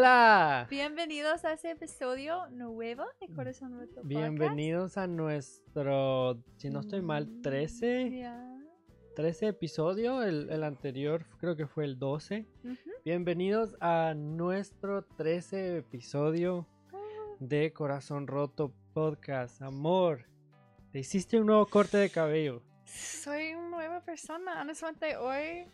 Hola. Bienvenidos a ese episodio nuevo de Corazón Roto Podcast. Bienvenidos a nuestro, si no estoy mal, 13, Ya. 13 episodio. El, el anterior creo que fue el 12. Ujú. Bienvenidos a nuestro 13 episodio de Corazón Roto Podcast. Amor, te hiciste un nuevo corte de cabello. Soy una nueva persona. Honestamente, hoy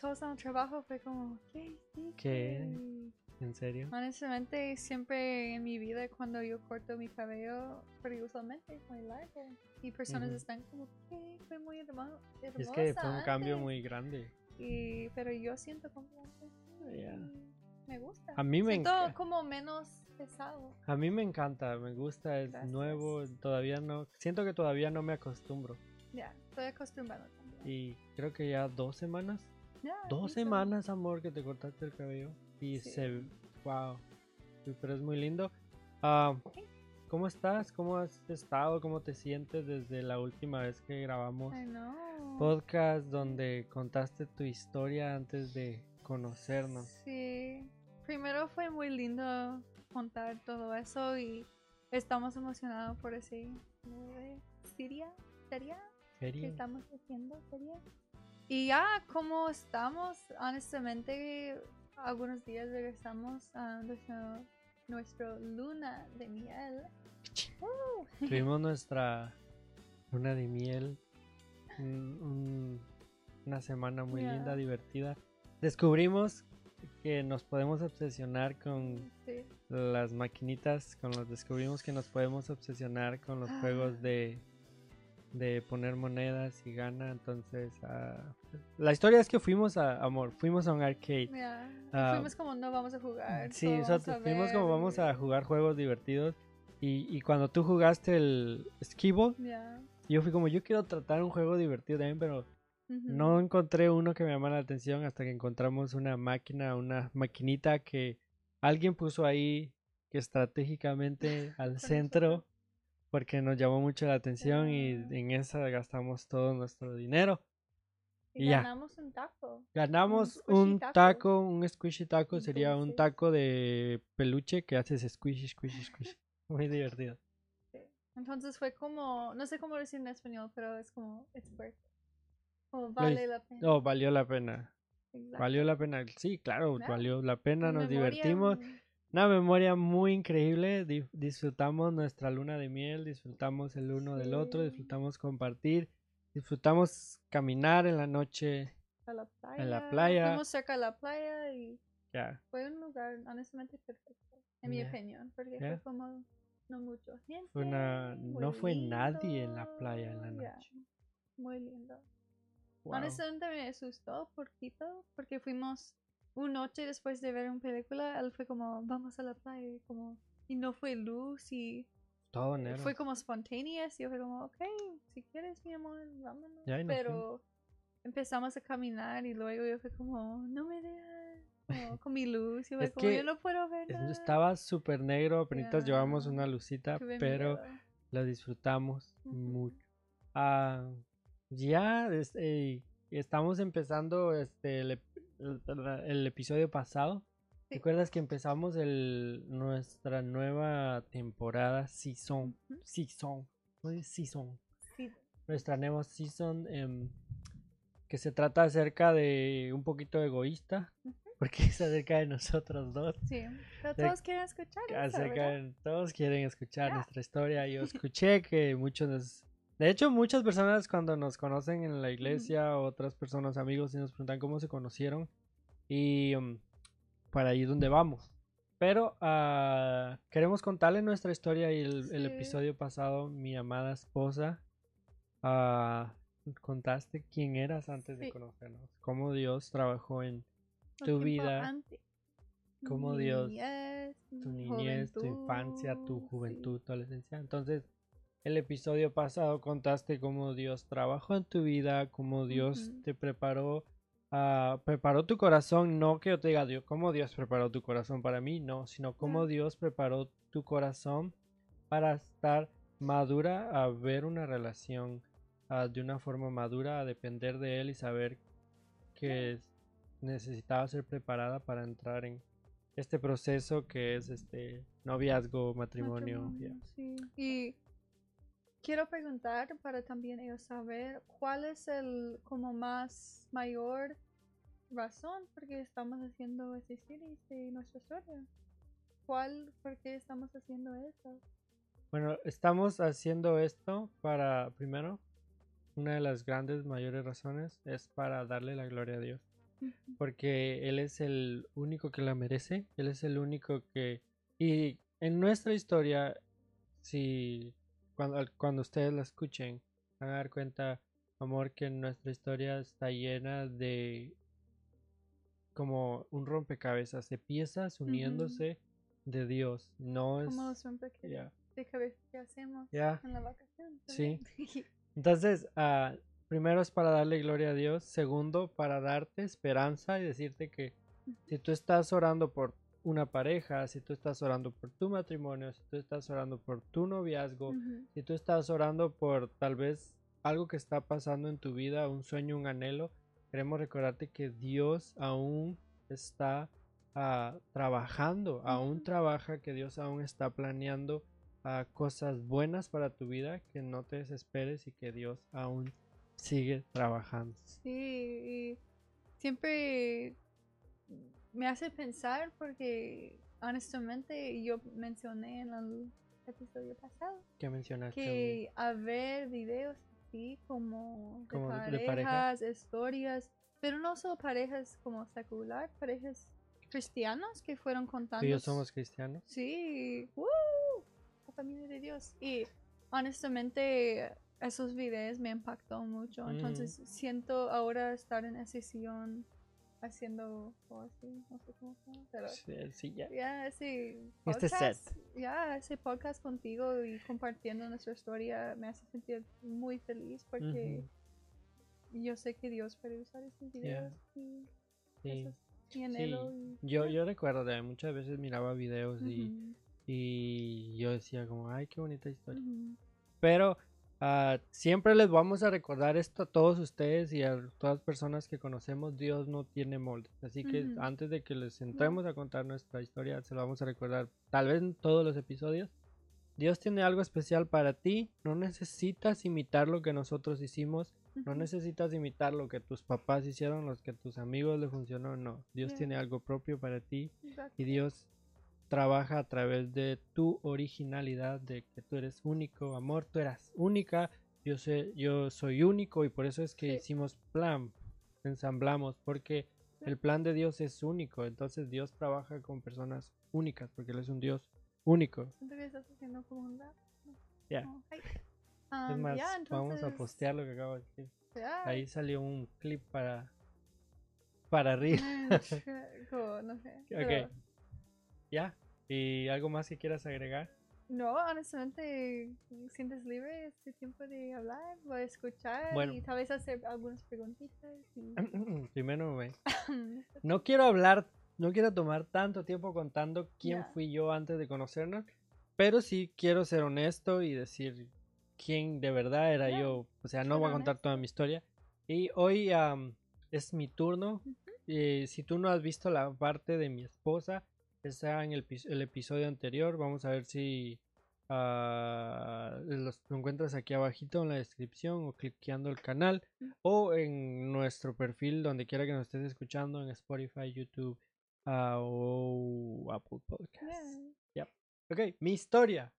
todos en el trabajo fue como, ¿qué? ¿Qué? ¿En serio? Honestamente, siempre en mi vida cuando yo corto mi cabello, porque usualmente es muy largo, y personas Ujú. están como, ¿qué? Fue muy hermoso. Es que fue un cambio muy grande. Y, pero yo siento como antes, Ya. y me gusta. A mí me siento como menos pesado. A mí me encanta, me gusta, es Gracias. nuevo, todavía no, siento que todavía no me acostumbro. Ya, estoy acostumbrado también. Y creo que ya dos semanas, Ya, dos semanas, amor, que te cortaste el cabello. Y Sí. se, wow, pero es muy lindo. Ah, ¿Cómo estás? ¿Cómo has estado? ¿Cómo te sientes desde la última vez que grabamos podcast donde contaste tu historia antes de conocernos? Sí. Primero fue muy lindo contar todo eso y estamos emocionados por ese serie, serie que estamos haciendo, serie. Y ya, como estamos, honestamente, algunos días regresamos a nuestro, nuestro luna de miel. Uh, Tuvimos nuestra luna de miel, un- un- una semana muy linda, divertida. Descubrimos que nos podemos obsesionar con sí. las maquinitas, con los descubrimos que nos podemos obsesionar con los Ah. juegos de de poner monedas y gana, entonces ah, la historia es que fuimos a amor, fuimos a un arcade. Ah, fuimos como no vamos a jugar. Sí, nosotros fuimos como ver". vamos a jugar juegos divertidos y, y cuando tú jugaste el Skibble, Ya. yo fui como yo quiero tratar un juego divertido también, pero no encontré uno que me llamara la atención hasta que encontramos una máquina, una maquinita que alguien puso ahí que estratégicamente al centro porque nos llamó mucho la atención y Ah. en esa gastamos todo nuestro dinero. Y y ya. ganamos un taco. Ganamos un taco. taco, un squishy taco, sería un taco de peluche que haces squishy, squishy, squishy. Muy divertido. Entonces fue como, no sé cómo decir en español, pero es como, it's worth it. Como vale la pena. Oh, valió la pena. Exacto. Valió la pena. Sí, claro, Claro. valió la pena, nos Memoria, divertimos. mm, Una memoria muy increíble. di- disfrutamos nuestra luna de miel, disfrutamos el uno del otro, Sí. disfrutamos compartir, disfrutamos caminar en la noche. A la playa. En la playa. Fuimos cerca de la playa y Ya, fue un lugar honestamente perfecto, en mi Ya. opinión, porque Ya. fue como no mucho gente. Fue una- no fue nadie en la lindo, playa en la noche. Muy lindo. wow. Honestamente me asustó poquito porque fuimos una noche después de ver una película, él fue como, vamos a la playa, y como, y no fue luz y todo negro. fue como spontaneous y yo fue como, ok, si quieres mi amor, vámonos. Ya, Pero empezamos a caminar y luego yo fue como, no me dejas, como, con mi luz, y fue Es como, que yo no puedo ver nada. Estaba súper negro, apenas llevamos Ya. una lucita, Tuve pero miedo. lo disfrutamos mucho. Ah, ya este, estamos empezando este el, el- episodio pasado. Sí. ¿Recuerdas que empezamos el, nuestra nueva temporada season? Season. No es season. Sí. Nuestra nueva season em, que se trata acerca de un poquito egoísta. Porque es acerca de nosotros dos. Sí, pero De- todos quieren escuchar acerca de- todos quieren escuchar nuestra historia. Yo escuché que muchos nos- de hecho muchas personas cuando nos conocen en la iglesia, otras personas amigos y nos preguntan cómo se conocieron y um, para ahí donde vamos. Pero ah, queremos contarle nuestra historia y el, episodio pasado mi amada esposa ah, contaste quién eras antes de conocernos, cómo Dios trabajó en tu vida, antes. cómo Mi Dios- niñez, tu niñez, tu infancia, tu juventud, sí. tu adolescencia. Entonces, el episodio pasado contaste cómo Dios trabajó en tu vida, cómo Dios te preparó, ah, preparó tu corazón, no que yo te diga Dios, cómo Dios preparó tu corazón para mí, no, sino cómo. Dios preparó tu corazón para estar madura a ver una relación ah, de una forma madura, a depender de Él y saber que necesitaba ser preparada para entrar en este proceso que es este noviazgo, matrimonio. Matrimonio, sí. Y quiero preguntar para también ellos saber cuál es el como más mayor razón por qué estamos haciendo ese series de nuestra historia. ¿Cuál, por qué estamos haciendo eso? Bueno, estamos haciendo esto para, primero, una de las grandes, mayores razones es para darle la gloria a Dios. Porque Él es el único que la merece. Él es el único que... Y en nuestra historia, si cuando, cuando ustedes la escuchen, van a dar cuenta, amor, que nuestra historia está llena de como un rompecabezas de piezas uniéndose de Dios. No es... Como los rompecabezas de que hacemos en la vacación. Sí. también. Entonces, ah, primero es para darle gloria a Dios. Segundo, para darte esperanza y decirte que si tú estás orando por una pareja, si tú estás orando por tu matrimonio, si tú estás orando por tu noviazgo, si tú estás orando por tal vez algo que está pasando en tu vida, un sueño, un anhelo, queremos recordarte que Dios aún está ah, trabajando, aún trabaja, que Dios aún está planeando ah, cosas buenas para tu vida, que no te desesperes y que Dios aún sigue trabajando. Sí, y siempre me hace pensar porque honestamente yo mencioné en el episodio pasado ¿Qué mencionaste? que a ver videos así como de Como de- parejas, de pareja. historias, pero no solo parejas como secular, parejas cristianas que fueron contando. Ellos somos cristianos. Sí, ¡Woo! la familia de Dios. Y honestamente esos videos me impactó mucho. Entonces siento ahora estar en ese sillón haciendo o así, no sé cómo se llama, pero Sí, sí, ya. ese Este set. ya ese podcast contigo y compartiendo nuestra historia me hace sentir muy feliz porque yo sé que Dios puede usar estos videos y Sí. eso es mi anhelo y- Yo, yo recuerdo de muchas veces miraba videos y, Ujú, y yo decía como, ay, qué bonita historia. ujú. Pero ah, siempre les vamos a recordar esto a todos ustedes y a todas las personas que conocemos, Dios no tiene moldes. Así que antes de que les entremos a contar nuestra historia, se lo vamos a recordar tal vez en todos los episodios. Dios tiene algo especial para ti, no necesitas imitar lo que nosotros hicimos, no necesitas imitar lo que tus papás hicieron, los que tus amigos le funcionó, no. Dios tiene algo propio para ti Exacto. y Dios trabaja a través de tu originalidad, de que tú eres único, amor, tú eras única, yo sé, yo soy único y por eso es que Sí. hicimos plan, ensamblamos, porque el plan de Dios es único, entonces Dios trabaja con personas únicas, porque Él es un Dios único. Es Um, más, vamos a postear lo que acabo de decir. Ahí salió un clip para para arriba. No sé. pero- Ok. ¿Ya? ¿Y algo más que quieras agregar? No, honestamente, sientes libre este tiempo de hablar, voy a escuchar Bueno. y tal vez hacer algunas preguntitas. Y... Primero me... No quiero hablar, no quiero tomar tanto tiempo contando quién fui yo antes de conocernos, pero sí quiero ser honesto y decir quién de verdad era yo. O sea, no voy a contar toda mi historia. Y hoy es mi turno. Eh, si tú no has visto la parte de mi esposa, está en el, el episodio anterior. Vamos a ver si ah, los- lo encuentras aquí abajito en la descripción o cliqueando el canal o en nuestro perfil donde quiera que nos estés escuchando en Spotify, YouTube ah, o Apple Podcasts. Yeah. Ok, mi historia.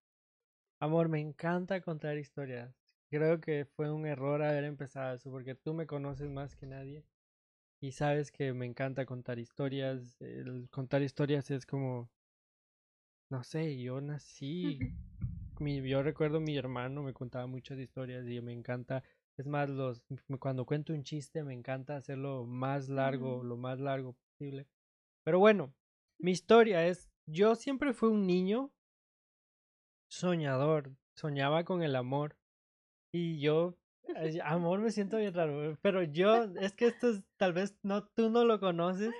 Amor, me encanta contar historias. Creo que fue un error haber empezado eso porque tú me conoces más que nadie y sabes que me encanta contar historias. El contar historias es como, no sé, yo nací. mi- yo recuerdo mi hermano me contaba muchas historias y me encanta. Es más, los cuando cuento un chiste me encanta hacerlo más largo, Ujú. lo más largo posible. Pero bueno, mi historia es, yo siempre fui un niño soñador, soñaba con el amor. Y yo, amor me siento bien raro, pero yo, es que esto es, tal vez no, tú no lo conoces,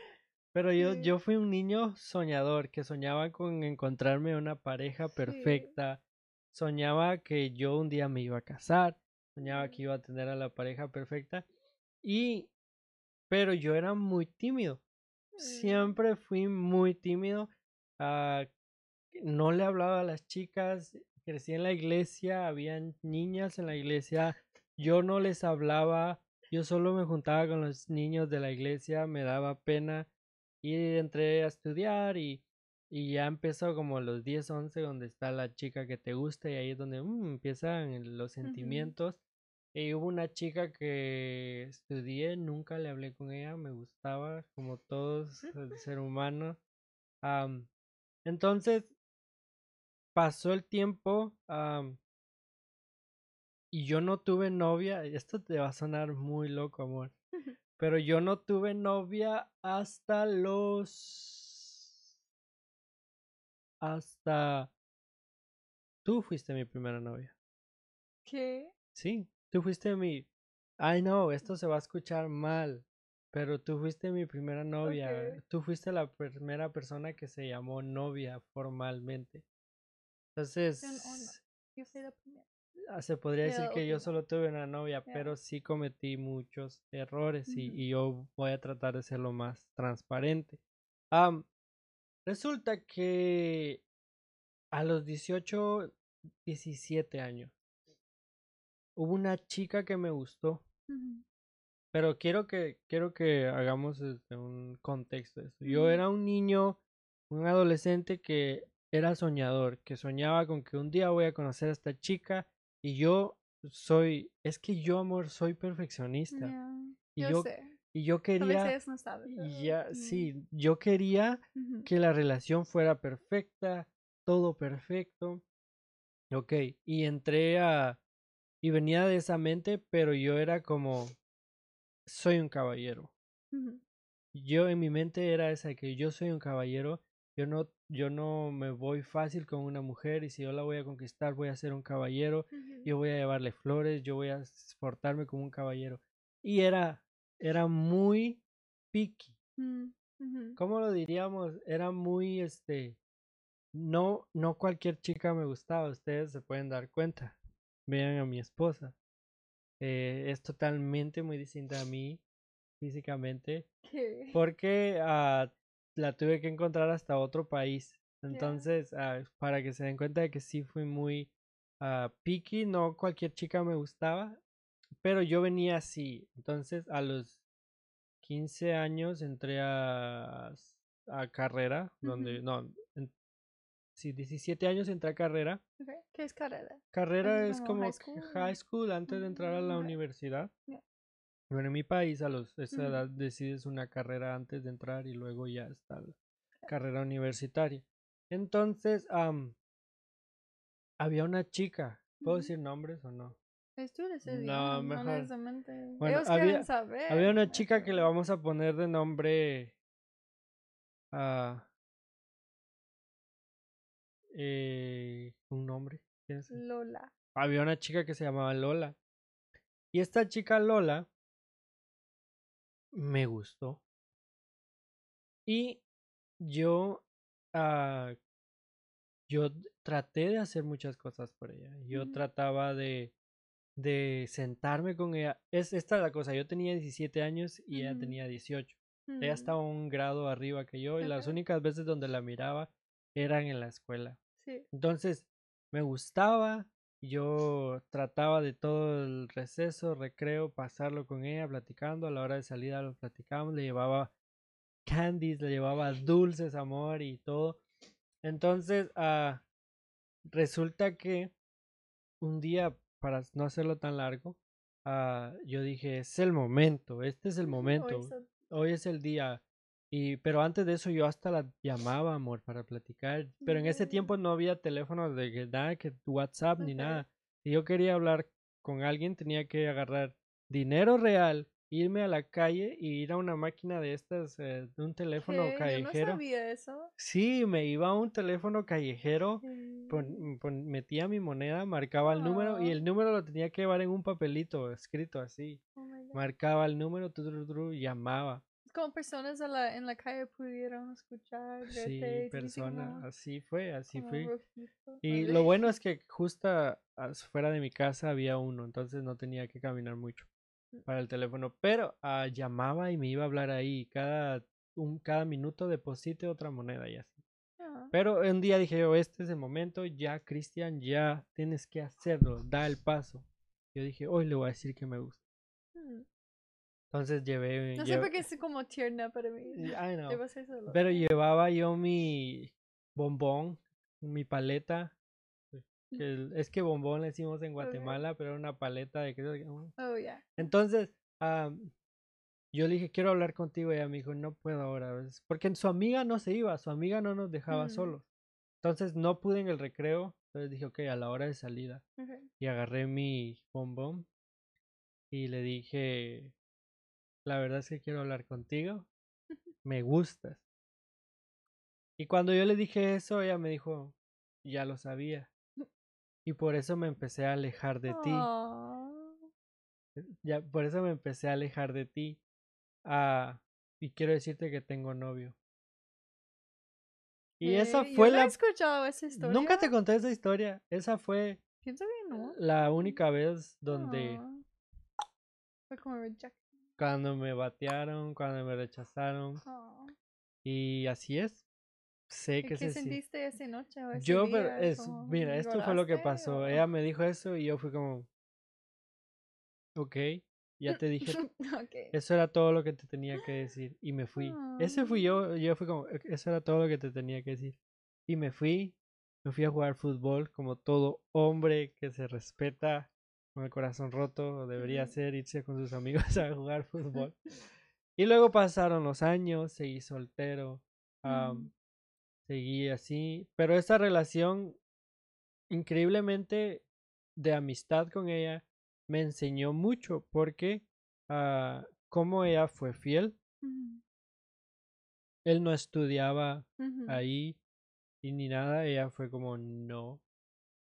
pero yo, yo fui un niño soñador que soñaba con encontrarme una pareja perfecta, soñaba que yo un día me iba a casar, soñaba que iba a tener a la pareja perfecta y, pero yo era muy tímido. siempre fui muy tímido. ah, no le hablaba a las chicas. Crecí en la iglesia, habían niñas en la iglesia. Yo no les hablaba. Yo solo me juntaba con los niños de la iglesia. Me daba pena. Y entré a estudiar y, y ya empezó como a los 10, 11, donde está la chica que te gusta. Y ahí es donde mm, empiezan los sentimientos. Y hubo una chica que estudié, nunca le hablé con ella, me gustaba, como todos, el ser humano. Am, entonces, pasó el tiempo y yo no tuve novia. Esto te va a sonar muy loco, amor. Pero yo no tuve novia hasta los... Hasta... Tú fuiste mi primera novia. ¿Qué? Sí, tú fuiste mi... Ay, no, esto se va a escuchar mal, pero tú fuiste mi primera novia. Tú fuiste la primera persona que se llamó novia formalmente. Entonces, Yo soy la primera. Ah, se podría decir que yo solo tuve una novia, pero sí cometí muchos errores y, yo voy a tratar de ser lo más transparente. Am, resulta que a los 18, 17 años, hubo una chica que me gustó. Pero quiero que, quiero que hagamos este, un contexto de esto. Yo era un niño, un adolescente que era soñador, que soñaba con que un día voy a conocer a esta chica y yo soy, es que yo, amor, soy perfeccionista. Y Yo yo, sé. y yo A quería, veces no sabes. y ya, mm, sí, yo quería que la relación fuera perfecta, todo perfecto. Ok, y entré a, y venía de esa mente, pero yo era como, soy un caballero. Yo en mi mente era esa de que yo soy un caballero, yo no, yo no me voy fácil con una mujer y si yo la voy a conquistar voy a ser un caballero, yo voy a llevarle flores, yo voy a portarme como un caballero. Y era, era muy picky. Mm. ¿Cómo lo diríamos? Era muy, este, no, no cualquier chica me gustaba, ustedes se pueden dar cuenta. Vean a mi esposa. eh, es totalmente muy distinta a mí físicamente ¿Qué? porque ah, la tuve que encontrar hasta otro país. Entonces, ah, para que se den cuenta de que sí fui muy ah, picky, no cualquier chica me gustaba, pero yo venía así. Entonces, a los 15 años entré a, carrera, donde, no, en- sí, 17 años entré a carrera. ¿Qué es carrera? Carrera es es como high school? high school antes de entrar a la Mm, universidad. Bueno, en mi país a los esa edad decides una carrera antes de entrar y luego ya está la carrera universitaria. Entonces, había una chica, ¿puedo decir nombres o no? No, mejor. honestamente. Bueno, Ellos había- quieren saber. Había una chica que le vamos a poner de nombre ah, eh, un nombre. Lola. Había una chica que se llamaba Lola. Y esta chica Lola me gustó. Y yo, ah, yo traté de hacer muchas cosas por ella. Yo trataba de, de sentarme con ella. Es esta es la cosa. Yo tenía 17 años y ella tenía 18. Ella Mm, estaba un grado arriba que yo y las únicas veces donde la miraba eran en la escuela. Sí. Entonces, me gustaba, yo trataba de todo el receso, recreo, pasarlo con ella, platicando, a la hora de salida lo platicábamos, le llevaba candies, le llevaba dulces, amor y todo. Entonces, ah, resulta que un día, para no hacerlo tan largo, ah, yo dije, es el momento, este es el momento, hoy son- hoy es el día. Y, pero antes de eso yo hasta la llamaba, amor, para platicar. Pero en ese Mm. tiempo no había teléfonos de nada, que WhatsApp ni nada. Si yo quería hablar con alguien, tenía que agarrar dinero real, irme a la calle y ir a una máquina de estas, eh, de un teléfono ¿Qué? Yo no callejero. sabía eso. Sí, me iba a un teléfono callejero, Mm, pon- pon- metía mi moneda, marcaba el número y Ah. el número lo tenía que llevar en un papelito escrito así. oh. Marcaba el número, tu, tu, tu, y llamaba. Como personas a la, en la calle pudieron escuchar. Sí, verte, y tú dices persona, como- así fue, así fue. rojito, Y ¿vale? lo bueno es que justo a- afuera de mi casa había uno, entonces no tenía que caminar mucho Mm. para el teléfono, pero ah, llamaba y me iba a hablar ahí. Cada un, cada minuto deposite otra moneda y así. Ah, Pero un día dije yo, este es el momento, ya Cristian, ya tienes que hacerlo, da el paso. Yo dije, hoy le voy a decir que me gusta. mm. Entonces llevé... No sé por qué es como tierna para mí. I know. Pero llevaba yo mi bombón, mi paleta. que el- es que bombón le decimos en Guatemala, pero era una paleta de creo Oh, yeah. Entonces, yo le dije, quiero hablar contigo. Y ella me dijo, no puedo ahora. Porque su amiga no se iba, su amiga no nos dejaba Mm. solos. Entonces, no pude en el recreo. Entonces dije, ok, a la hora de salida. Okay. Y agarré mi bombón y le dije, la verdad es que quiero hablar contigo. Me gustas. Y cuando yo le dije eso, ella me dijo, ya lo sabía. Y por eso me empecé a alejar de ti. Aw. Ya, por eso me empecé a alejar de ti. Ah, y quiero decirte que tengo novio. Y esa Eh, yo fue no he la... escuchado esa historia. Nunca te conté esa historia. Esa fue no. la única vez donde... Fue como reject. Cuando me batearon, cuando me rechazaron. Aw. Y así es. Sé ¿Y que ¿Qué se sentiste esa noche o ese Yo, pero día? es, Como, mira, esto fue lo que ¿lloraste pasó. o- Ella me dijo eso y yo fui como, ok, ya te dije, Ok. eso era todo lo que te tenía que decir. Y me fui. Ese fui yo, yo fui como, "E- eso era todo lo que te tenía que decir. Y me fui, me fui a jugar fútbol como todo hombre que se respeta con el corazón roto, debería ser irse con sus amigos a jugar fútbol. Y luego pasaron los años, seguí soltero, Mm. seguí así, pero esa relación increíblemente de amistad con ella me enseñó mucho porque ah, como ella fue fiel, él no estudiaba ahí y ni nada, ella fue como no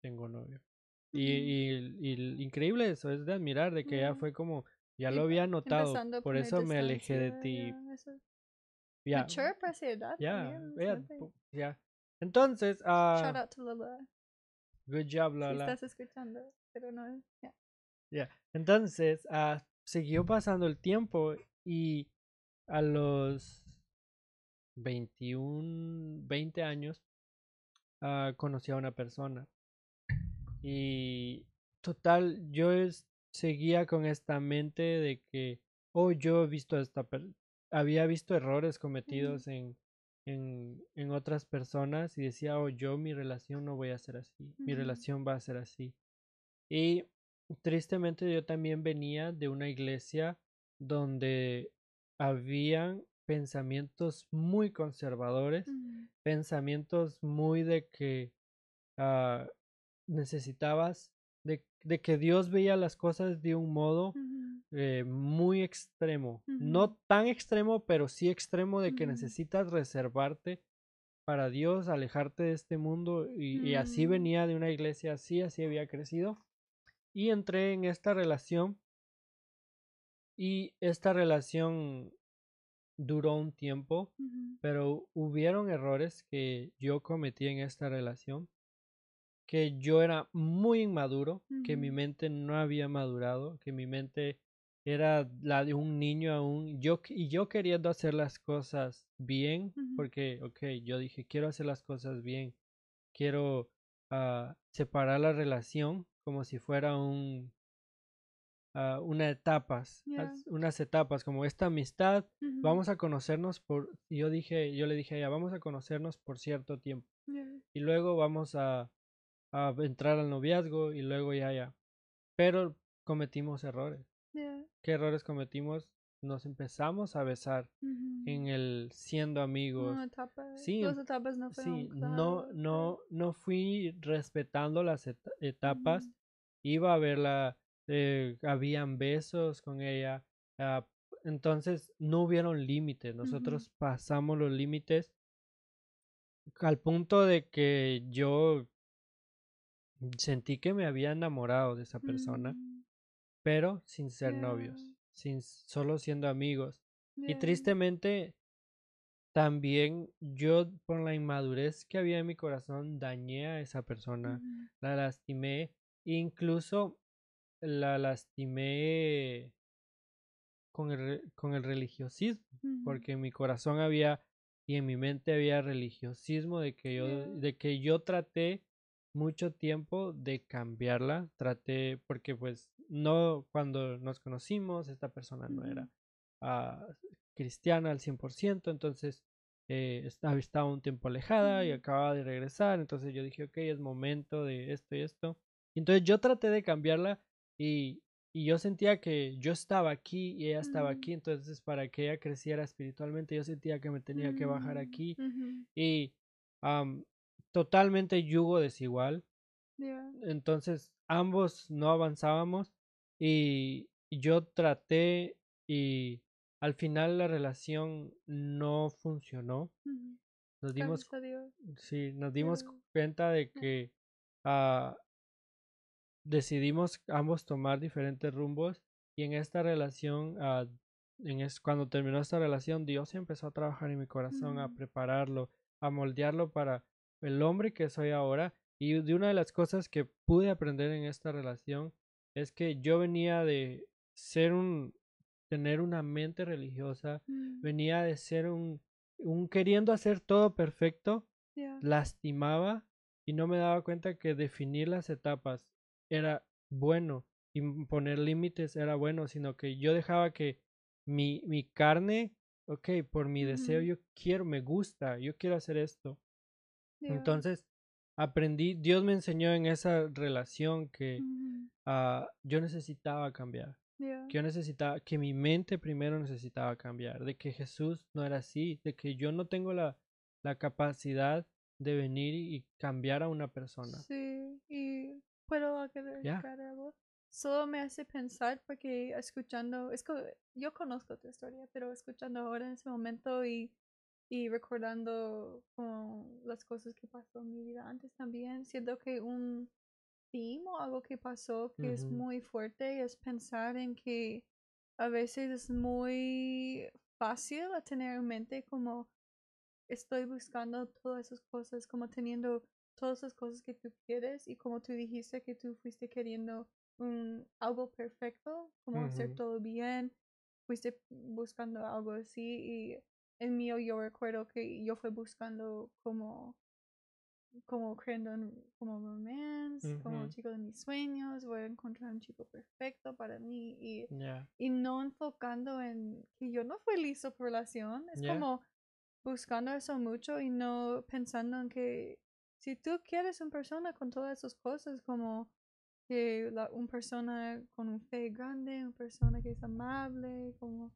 tengo novio. Y, y, y increíble eso, es de admirar, de que ella Ujú. fue como, ya Y lo había notado, por eso me alejé de ti. ya, Ya, ya, ya, ya. Entonces, Shout ah, out to Lola. good job, Si Lola. estás escuchando, pero no. ya. Ya, Entonces, ah, siguió pasando el tiempo y a los 21, 20 años, ah, conocí a una persona. Y total, yo es- seguía con esta mente de que, oh, yo he visto esta había visto errores cometidos en, en, en otras personas y decía, oh, yo mi relación no voy a ser así, mi relación va a ser así. Y tristemente yo también venía de una iglesia donde habían pensamientos muy conservadores, pensamientos muy de que ah, necesitabas, de, de que Dios veía las cosas de un modo eh, muy extremo. No tan extremo, pero sí extremo de que necesitas reservarte para Dios, alejarte de este mundo. Y, y así Mm. venía de una iglesia así, así había crecido. Y entré en esta relación. Y esta relación duró un tiempo, pero hubieron errores que yo cometí en esta relación. Que yo era muy inmaduro, que mi mente no había madurado, que mi mente era la de un niño aún. Yo, y yo queriendo hacer las cosas bien, porque, ok, yo dije, quiero hacer las cosas bien. Quiero ah, separar la relación como si fuera un, ah, una etapas, unas etapas, como esta amistad, vamos a conocernos por, yo dije, yo le dije a ella, vamos a conocernos por cierto tiempo y luego vamos a, a entrar al noviazgo y luego ya, ya. Pero cometimos errores. ¿Qué errores cometimos? Nos empezamos a besar en el siendo amigos. No, etapa- Sí, Las etapas no fueron Sí, no, claras, no, no fui respetando las eta- etapas. Iba a verla, eh, habían besos con ella. ah, entonces no hubieron límites. Nosotros pasamos los límites al punto de que yo sentí que me había enamorado de esa persona, Mm, pero sin ser novios, sin solo siendo amigos. Y tristemente, también yo por la inmadurez que había en mi corazón dañé a esa persona, la lastimé, incluso la lastimé con el, con el religiosismo, porque en mi corazón había y en mi mente había religiosismo de que yo, de que yo traté mucho tiempo de cambiarla, traté, porque pues no, cuando nos conocimos, esta persona no era ah, cristiana al 100%, entonces eh, estaba, estaba un tiempo alejada y acababa de regresar, entonces yo dije, ok, es momento de esto y esto. Entonces yo traté de cambiarla y, y yo sentía que yo estaba aquí y ella estaba Ujú. aquí, entonces para que ella creciera espiritualmente yo sentía que me tenía que bajar Mm, aquí y totalmente yugo desigual, entonces ambos no avanzábamos y yo traté y al final la relación no funcionó. Nos dimos, sí, nos dimos cuenta de que ah, decidimos ambos tomar diferentes rumbos y en esta relación, ah, en es, cuando terminó esta relación, Dios empezó a trabajar en mi corazón, a prepararlo, a moldearlo para el hombre que soy ahora. Y de una de las cosas que pude aprender en esta relación es que yo venía de ser un, tener una mente religiosa, Mm, venía de ser un, un queriendo hacer todo perfecto, lastimaba y no me daba cuenta que definir las etapas era bueno y poner límites era bueno, sino que yo dejaba que mi, mi carne, ok, por mi deseo yo quiero, me gusta, yo quiero hacer esto. Entonces aprendí, Dios me enseñó en esa relación que ah, yo necesitaba cambiar, que yo necesitaba, que mi mente primero necesitaba cambiar, de que Jesús no era así, de que yo no tengo la, la capacidad de venir y, cambiar a una persona. Sí, y puedo agregar Ya. algo. Solo me hace pensar porque escuchando, es que yo conozco tu historia, pero escuchando ahora en ese momento y, y recordando como las cosas que pasó en mi vida antes también, siento que un theme o algo que pasó que es muy fuerte es pensar en que a veces es muy fácil a tener en mente como estoy buscando todas esas cosas, como teniendo todas esas cosas que tú quieres y como tú dijiste que tú fuiste queriendo un algo perfecto, como hacer todo bien, fuiste buscando algo así y en mío yo recuerdo que yo fui buscando como como creyendo en como romance, como el Ujú. chico de mis sueños, voy a encontrar un chico perfecto para mí y y no enfocando en que yo no fui listo por relación. Es como buscando eso mucho y no pensando en que si tú quieres una persona con todas esas cosas, como que la, una persona con un fe grande, una persona que es amable, como,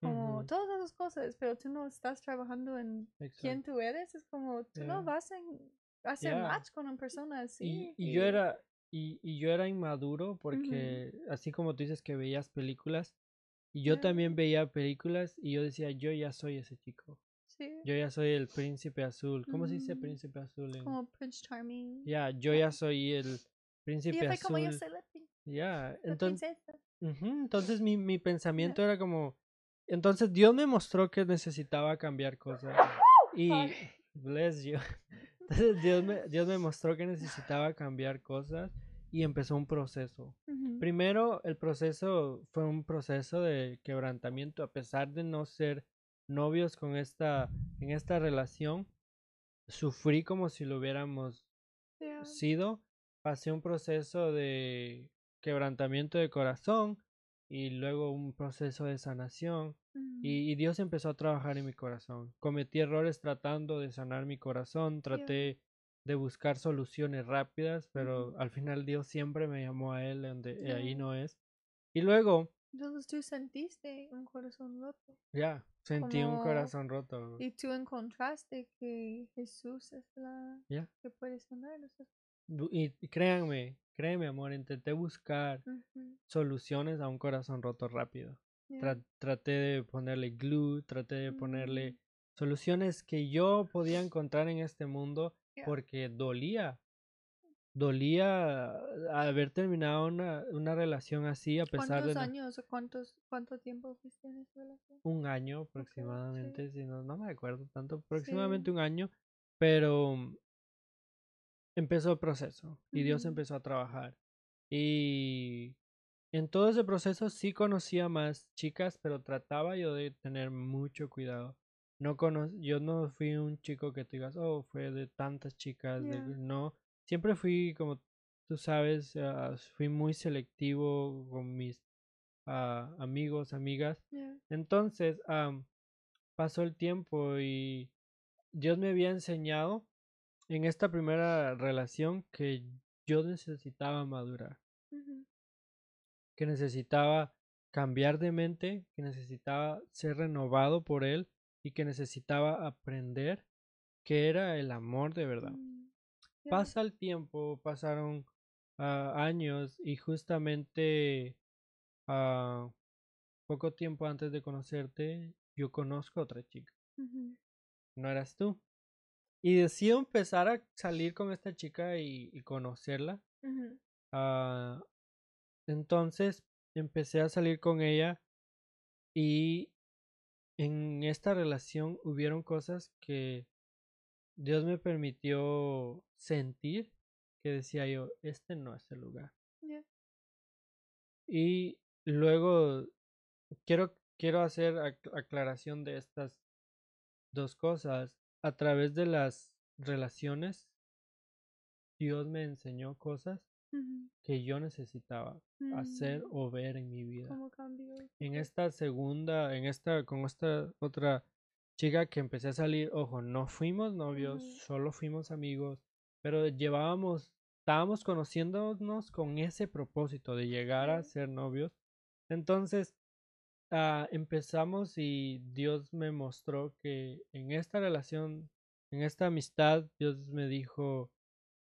como Ujú. todas esas cosas, pero tú no estás trabajando en quién exacto. tú eres, es como tú Ya. no vas a hacer Ya. match con una persona así. Y, y yo era y, y yo era inmaduro porque Ujú. así como tú dices que veías películas y yo Ya. también veía películas y yo decía yo ya soy ese chico Sí, yo ya soy el príncipe azul ¿cómo se dice Mm, príncipe azul en como Prince Charming. ya yo ya. soy el Y príncipe yo fue como yo azul soy la, prin- la entonces princesa. entonces mi, mi pensamiento era como entonces Dios me mostró que necesitaba cambiar cosas y bless you. Entonces Dios me, Dios me mostró que necesitaba cambiar cosas y empezó un proceso. Primero, el proceso fue un proceso de quebrantamiento, a pesar de no ser novios con esta, en esta relación, sufrí como si lo hubiéramos sido, pasé un proceso de quebrantamiento de corazón y luego un proceso de sanación y, y Dios empezó a trabajar en mi corazón. Cometí errores tratando de sanar mi corazón, traté de buscar soluciones rápidas, pero Ujú. al final Dios siempre me llamó a Él, donde ahí no es. Y luego, Entonces tú sentiste un corazón roto ya, sentí un Como- corazón roto. y tú encontraste que Jesús es la Ya. que puede sanar. Bu- Y, y créanme, créeme, amor, intenté buscar soluciones a un corazón roto rápido. Tra- traté de ponerle glue, traté de ponerle Mm. soluciones que yo podía encontrar en este mundo porque dolía. Dolía haber terminado una, una relación así a pesar de ¿Cuántos años o cuántos, cuánto tiempo fuiste en esa relación? un año sí. aproximadamente, si no, no me acuerdo tanto, aproximadamente un año, pero empezó el proceso y Dios empezó a trabajar. Y en todo ese proceso sí conocía más chicas, pero trataba yo de tener mucho cuidado. No cono yo no fui un chico que te digas, oh, fue de tantas chicas, de- no, siempre fui como tú sabes, ah, fui muy selectivo con mis ah, amigos, amigas. Yeah. Entonces, am, pasó el tiempo y Dios me había enseñado en esta primera relación que yo necesitaba madurar, que necesitaba cambiar de mente, que necesitaba ser renovado por Él y que necesitaba aprender que era el amor de verdad. Mm. Pasa el tiempo, pasaron ah, años y justamente ah, poco tiempo antes de conocerte, yo conozco a otra chica. No eras tú. Y decido empezar a salir con esta chica y, y conocerla. Ah, entonces empecé a salir con ella y en esta relación hubieron cosas que Dios me permitió sentir que decía yo, este no es el lugar. Yeah. Y luego quiero, quiero hacer ac- aclaración de estas dos cosas. A través de las relaciones, Dios me enseñó cosas que yo necesitaba hacer Mm. o ver en mi vida. En esta segunda, en esta, con esta otra chica que empecé a salir, ojo, no fuimos novios, solo fuimos amigos, pero llevábamos, estábamos conociéndonos con ese propósito de llegar a ser novios. Entonces, ah, empezamos y Dios me mostró que en esta relación, en esta amistad, Dios me dijo,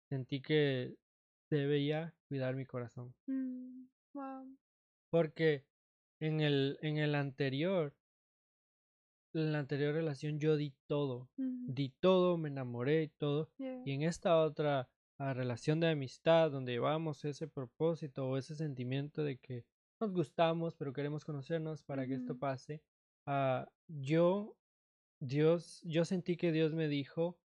sentí que debía cuidar mi corazón. Mm. Wow. Porque en el, en el anterior, en la anterior relación yo di todo. Di todo, me enamoré y todo. Yeah. Y en esta otra ah, relación de amistad, donde llevamos ese propósito o ese sentimiento de que nos gustamos, pero queremos conocernos para que esto pase, ah, yo, Dios, yo sentí que Dios me dijo,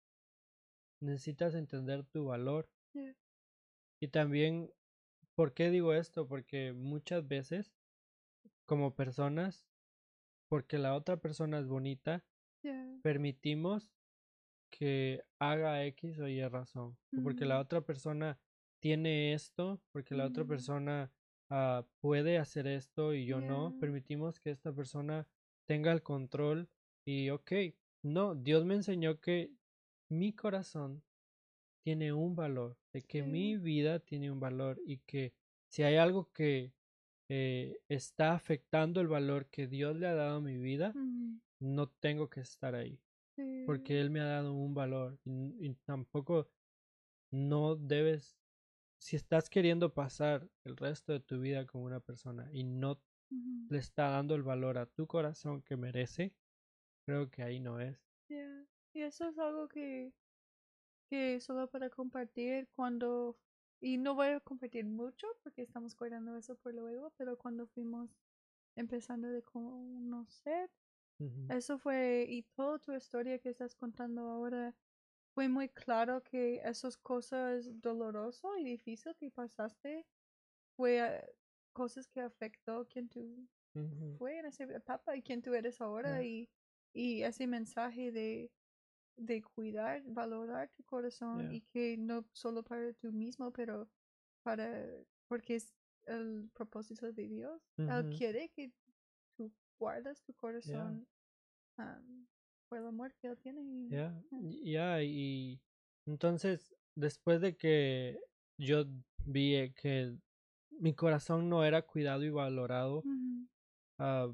necesitas entender tu valor. Yeah. Y también, ¿por qué digo esto? Porque muchas veces, como personas, porque la otra persona es bonita, Yeah. permitimos que haga X o Y razón. Porque la otra persona tiene esto, porque la otra persona ah, puede hacer esto y yo no. Permitimos que esta persona tenga el control y ok, no, Dios me enseñó que mi corazón tiene un valor, de que mi vida tiene un valor y que si hay algo que eh, está afectando el valor que Dios le ha dado a mi vida, no tengo que estar ahí Sí. porque Él me ha dado un valor y tampoco no debes, si estás queriendo pasar el resto de tu vida con una persona y no le está dando el valor a tu corazón que merece, creo que ahí no es. Yeah. Y eso es algo que, que solo para compartir cuando, y no voy a compartir mucho porque estamos guardando eso por luego, pero cuando fuimos empezando de conocer, Ujú. eso fue, y toda tu historia que estás contando ahora, fue muy claro que esas cosas doloroso y difícil que pasaste fue eh, cosas que afectó quien tú Ujú. fue en esa etapa y quién tú eres ahora y, y ese mensaje de, de cuidar, valorar tu corazón Yeah. y que no solo para tú mismo, pero para, porque es el propósito de Dios. Él quiere que tú guardas tu corazón am, por el amor que Él tiene. Ya, yeah. y- entonces después de que yo vi eh, que mi corazón no era cuidado y valorado, ah,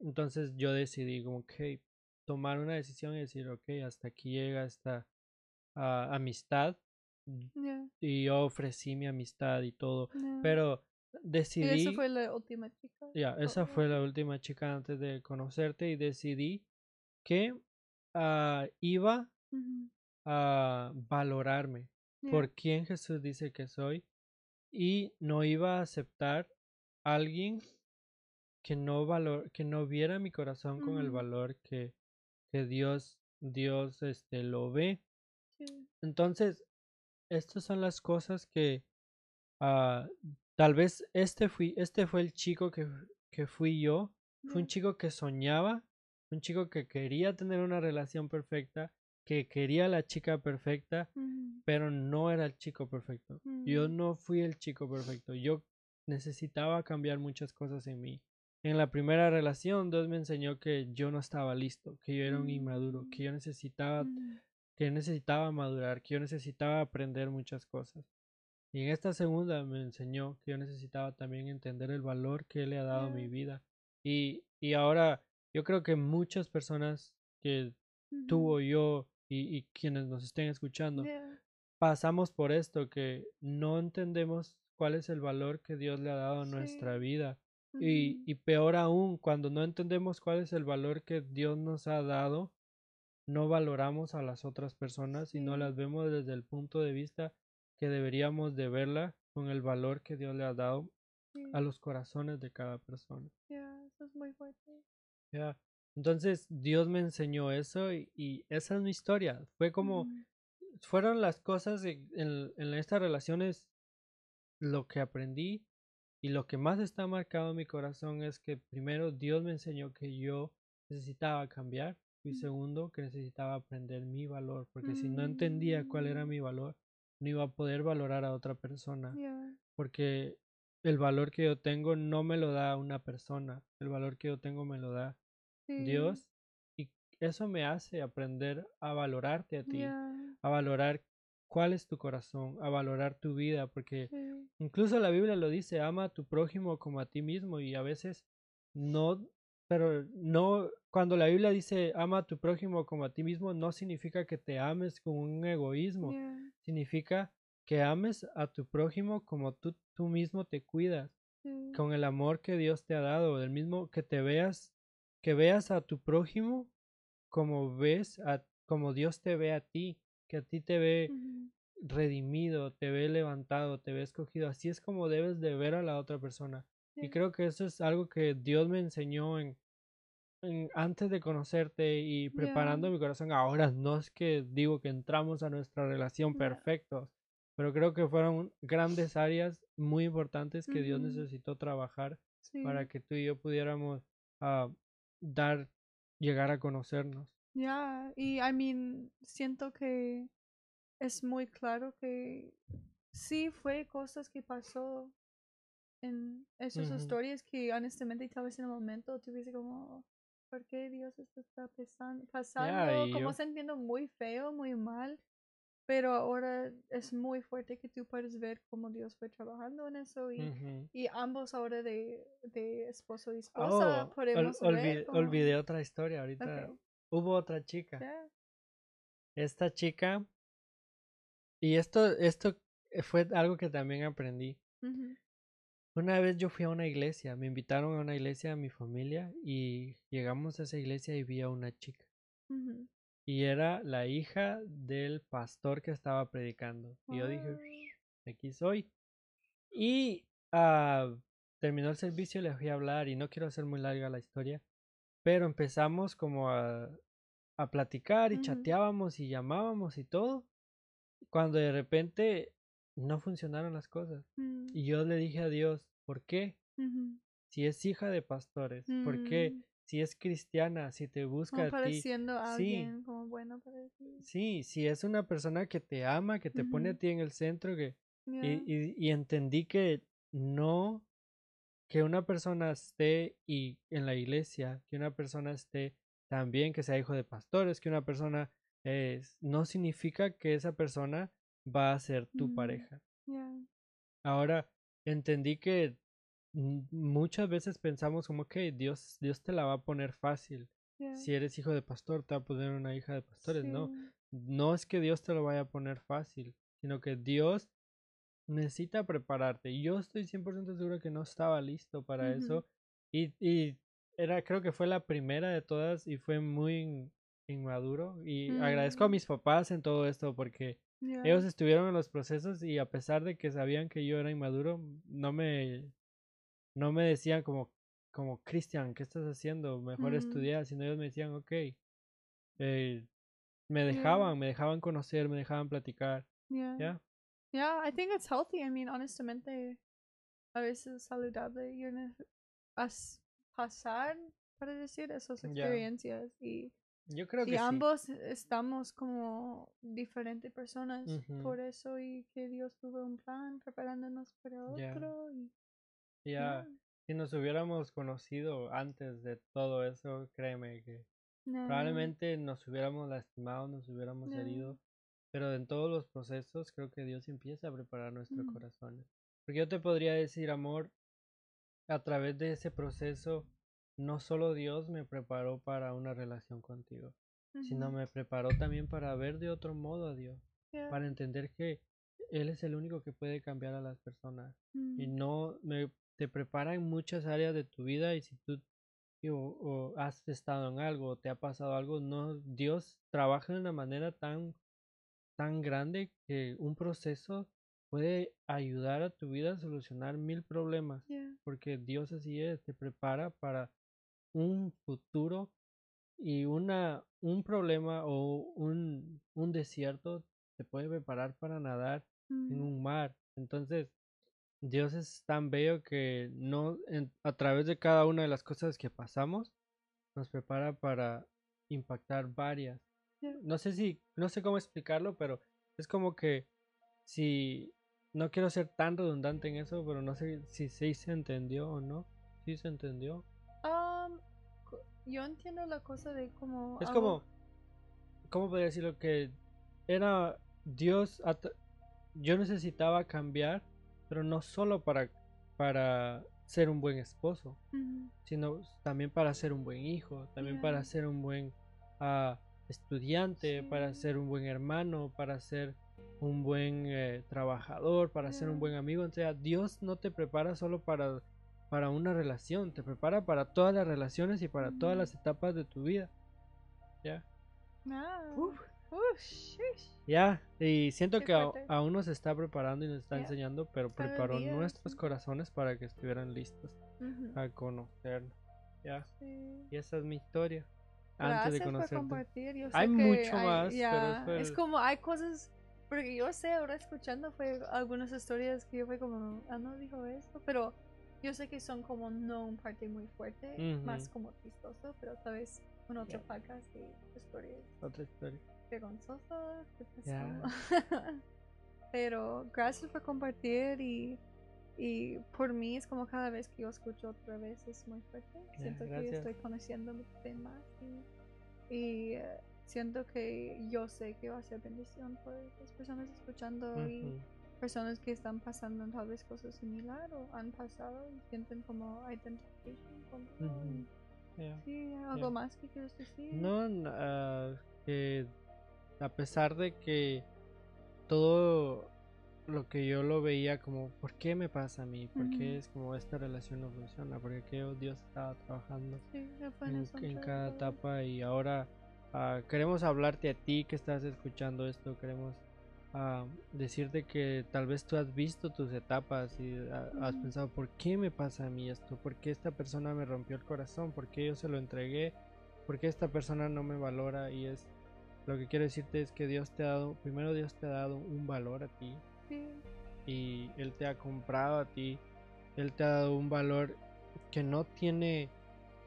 entonces yo decidí como que tomar una decisión y decir, ok, hasta aquí llega esta ah, amistad Yeah, y yo ofrecí mi amistad y todo, yeah. pero y decidí, esa fue la última chica. ya, esa Oh, fue la última chica antes de conocerte y decidí que ah, iba a valorarme yeah, por quién Jesús dice que soy y no iba a aceptar a alguien que no valor, que no viera mi corazón con el valor que, que Dios Dios este lo ve. sí, Entonces, estas son las cosas que ah, tal vez este fui, este fue el chico que, que fui yo. Fue un chico que soñaba, un chico que quería tener una relación perfecta, que quería la chica perfecta, pero no era el chico perfecto. Yo Mm. no fui el chico perfecto. Yo necesitaba cambiar muchas cosas en mí. En la primera relación, Dios me enseñó que yo no estaba listo, que yo era un inmaduro, que yo necesitaba, Mhm. que necesitaba madurar, que yo necesitaba aprender muchas cosas. Y en esta segunda me enseñó que yo necesitaba también entender el valor que Él le ha dado a mi Yeah. vida. Y, y ahora yo creo que muchas personas que tú Mhm. o yo y, y quienes nos estén escuchando, Yeah. pasamos por esto, que no entendemos cuál es el valor que Dios le ha dado a nuestra vida. Y, y peor aún, cuando no entendemos cuál es el valor que Dios nos ha dado, no valoramos a las otras personas y no las vemos desde el punto de vista que deberíamos de verla con el valor que Dios le ha dado Sí. a los corazones de cada persona. Yeah, eso es muy fuerte. Entonces Dios me enseñó eso y, y esa es mi historia. Fue como, fueron las cosas en, en- en estas relaciones lo que aprendí y lo que más está marcado en mi corazón es que primero Dios me enseñó que yo necesitaba cambiar y Mm. segundo que necesitaba aprender mi valor porque si no entendía cuál era Mm. mi valor no iba a poder valorar a otra persona Yeah. porque el valor que yo tengo no me lo da una persona el valor que yo tengo me lo da Sí. Dios y eso me hace aprender a valorarte a ti Yeah. a valorar cuál es tu corazón, a valorar tu vida, porque Sí. incluso la Biblia lo dice, ama a tu prójimo como a ti mismo y a veces no, pero no, cuando la Biblia dice ama a tu prójimo como a ti mismo, no significa que te ames con un egoísmo, Yeah. significa que ames a tu prójimo como tú, tú mismo te cuidas, Sí. con el amor que Dios te ha dado, el mismo que te veas, que veas a tu prójimo como ves a, como Dios te ve a ti, que a ti te ve redimido, te ve levantado, te ve escogido. Así es como debes de ver a la otra persona. Y creo que eso es algo que Dios me enseñó en, en- antes de conocerte y preparando Yeah. mi corazón. Ahora no es que digo que entramos a nuestra relación Yeah. perfectos, pero creo que fueron grandes áreas muy importantes que Dios necesitó trabajar Sí. para que tú y yo pudiéramos ah, dar, llegar a conocernos. Yeah, y I mean, siento que es muy claro que sí fue cosas que pasó en esas Ujú. historias que honestamente tal vez en el momento tuviese como, ¿por qué Dios esto está pasando? y como yo- sintiendo muy feo, muy mal, pero ahora es muy fuerte que tú puedes ver cómo Dios fue trabajando en eso y, y ambos ahora de, de esposo y esposa Oh, ol- podemos ver olvidé otra historia ahorita. Hubo otra chica. Yeah. Esta chica. Y esto, esto fue algo que también aprendí. Una vez yo fui a una iglesia, me invitaron a una iglesia a mi familia y llegamos a esa iglesia y vi a una chica. Ujú. Y era la hija del pastor que estaba predicando. Y yo dije, aquí soy. Y ah, terminó el servicio, le fui a hablar y no quiero hacer muy larga la historia, pero empezamos como a, a platicar y chateábamos y llamábamos y todo, cuando de repente no funcionaron las cosas. Mm, Y yo le dije a Dios, ¿por qué? Si es hija de pastores, ¿por qué? Si es cristiana, si te busca Como a ti. a Sí. alguien como bueno para ti. Sí, si es una persona que te ama, que te pone a ti en el centro, que, Yeah. y, y, y entendí que no, que una persona esté y en la iglesia, que una persona esté también, que sea hijo de pastores, que una persona es, no significa que esa persona va a ser tu pareja. Yeah. Ahora entendí que muchas veces pensamos como que Dios, Dios te la va a poner fácil. Yeah. Si eres hijo de pastor, te va a poner una hija de pastores. No, Sí. no es que Dios te lo vaya a poner fácil, sino que Dios necesita prepararte. Y yo estoy 100% seguro que no estaba listo para eso. Y, y era, creo que fue la primera de todas y fue muy in- inmaduro. Y agradezco a Mm. mis papás en todo esto porque Yeah. ellos estuvieron en los procesos y a pesar de que sabían que yo era inmaduro, no me, no me decían como, como, Cristian, ¿qué estás haciendo? Mejor Mm. estudiar, sino ellos me decían, ok. Eh, me Yeah. dejaban, me dejaban conocer, me dejaban platicar, Yeah. ¿ya? Yeah, I think it's healthy. I mean, honestamente, a veces saludable y una- as- pasar, para decir, esas experiencias. Y, Yo creo y que sí. ambos estamos como diferentes personas por eso y que Dios tuvo un plan preparándonos para otro. Y, Ya, si nos hubiéramos conocido antes de todo eso, créeme que no, probablemente nos hubiéramos lastimado, nos hubiéramos No. herido, pero en todos los procesos creo que Dios empieza a preparar nuestros Mm. corazones. Porque yo te podría decir, amor, a través de ese proceso, no solo Dios me preparó para una relación contigo, sino me preparó también para ver de otro modo a Dios, para entender que Él es el único que puede cambiar a las personas y mm, no me te prepara en muchas áreas de tu vida y si tú o, o has estado en algo o te ha pasado algo, no Dios trabaja de una manera tan tan grande que un proceso puede ayudar a tu vida a solucionar mil problemas, porque Dios así es, te prepara para un futuro y una un problema o un un desierto te puede preparar para nadar en mm, un mar. Entonces, Dios es tan bello que no en- a través de cada una de las cosas que pasamos nos prepara para impactar varias. ya, No sé si no sé cómo explicarlo, pero es como que si no quiero ser tan redundante en eso, pero no sé si sí se entendió o no. Sí se entendió. Um, yo entiendo la cosa de como Es algo- como ¿cómo podría decirlo que era Dios yo necesitaba cambiar, pero no solo para para ser un buen esposo, sino también para ser un buen hijo, también para ser un buen ah, estudiante, para ser un buen hermano, para ser un buen eh, trabajador, para ser un buen amigo. O sea, Dios no te prepara solo para, para una relación, te prepara para todas las relaciones y para todas las etapas de tu vida. ¿Ya? ah, Uf. Ya, y siento Qué que a- aún nos está preparando y nos está Ya. enseñando, pero preparó día, nuestros sí. corazones para que estuvieran listos Ujú, a conocernos. Ya, sí. y esa es mi historia. Antes Gracias de por conocerte. compartir. Yo Hay que mucho hay- más, pero es fue es el- como hay cosas porque yo sé ahora escuchando fue algunas historias que yo fue como ah no dijo esto, pero yo sé que son como no un parte muy fuerte, más Ujú. como chistoso, pero tal un otro Ya. podcast de historias Otra historia. Ya. pasó. pero gracias por compartir y y por mí es como cada vez que yo escucho otra vez es muy fuerte. Siento que estoy conociendo más y, y, eh, siento que yo sé que va a ser bendición por las personas escuchando y personas que están pasando tal vez cosas similares o han pasado y sienten como identification con. Sí, algo más que quieres decir. No, ah, que a pesar de que todo lo que yo lo veía como, ¿por qué me pasa a mí? ¿Por qué es como esta relación no funciona? ¿Por qué Dios estaba trabajando Sí, en cada etapa y ahora ah, queremos hablarte a ti que estás escuchando esto, queremos ah, decirte que tal vez tú has visto tus etapas y has pensado, ¿por qué me pasa a mí esto? ¿Por qué esta persona me rompió el corazón? ¿Por qué yo se lo entregué? ¿Por qué esta persona no me valora? Y es lo que quiero decirte es que Dios te ha dado, primero Dios te ha dado un valor a ti Sí, y Él te ha comprado a ti, Él te ha dado un valor que no tiene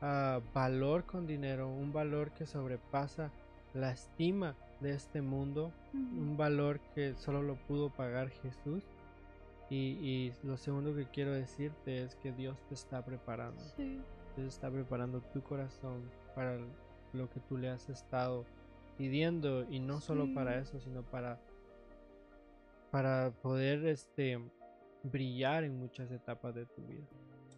ah, valor con dinero, un valor que sobrepasa la estima de este mundo, un valor que solo lo pudo pagar Jesús. Y, y lo segundo que quiero decirte es que Dios te está preparando, sí, Dios está preparando tu corazón para lo que tú le has estado pidiendo y no solo para eso, sino para para poder este brillar en muchas etapas de tu vida.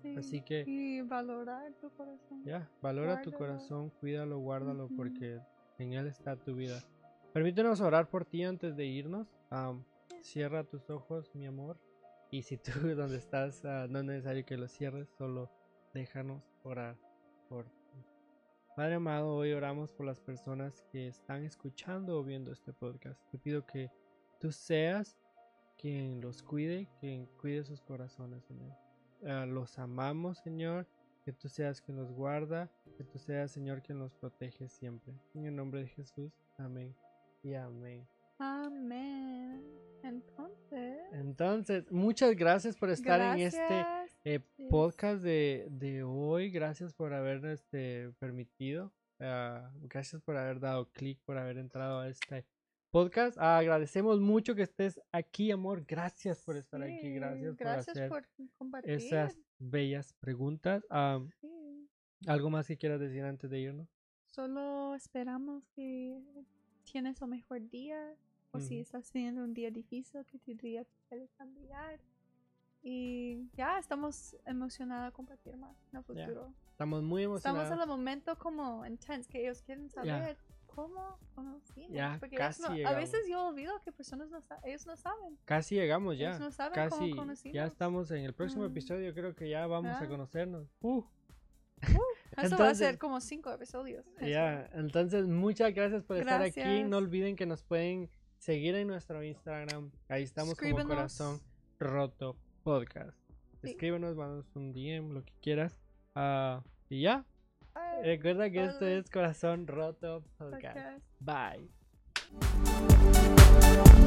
sí. Así que Y valorar tu corazón. ya, valora tu corazón, cuídalo, guárdalo porque en él está tu vida. Permítenos orar por ti antes de irnos. Am, cierra tus ojos, mi amor. Y si tú donde estás ah, no es necesario que los cierres, solo déjanos orar por ti. Padre amado, hoy oramos por las personas que están escuchando o viendo este podcast. Te pido que tú seas quien los cuide, quien cuide sus corazones, Señor. Ah, los amamos, Señor. Que tú seas quien los guarda, que tú seas, Señor, quien los protege siempre. En el nombre de Jesús, amén y amén. Amén. Entonces. Entonces, muchas gracias por estar en este gracias. eh, Yes. podcast de, de hoy. Gracias por haber este, permitido. ah, gracias por haber dado clic, por haber entrado a este podcast. Agradecemos mucho que estés aquí, amor. Gracias por estar aquí. Sí, Gracias, gracias por hacer por compartir. esas bellas preguntas. Sí. ¿Algo más que quieras decir antes de irnos? Solo esperamos que tienes un mejor día o si Ujú. estás teniendo un día difícil que tu día puede cambiar. Y ya estamos emocionados a compartir más en el Ya, futuro. Estamos muy Estamos emocionados. en el momento como intense que ellos quieren saber cómo conocimos. Ya, porque ellos casi no- a veces yo olvido que personas no ellos no saben. Casi llegamos ya. Ellos no saben Casi cómo ya conocimos. estamos en el próximo Mm. episodio. Creo que ya vamos a Ah. conocernos. Uh, Eso va a ser como cinco episodios. Ya, entonces muchas gracias por estar aquí. No olviden que nos pueden seguir en nuestro Instagram. Ahí estamos como. Corazón Roto Podcast. Sí. Escríbenos, un DM, lo que quieras. Ah, y ya, Bye. recuerda que esto Bye. es Corazón Roto Podcast. Podcast. Bye.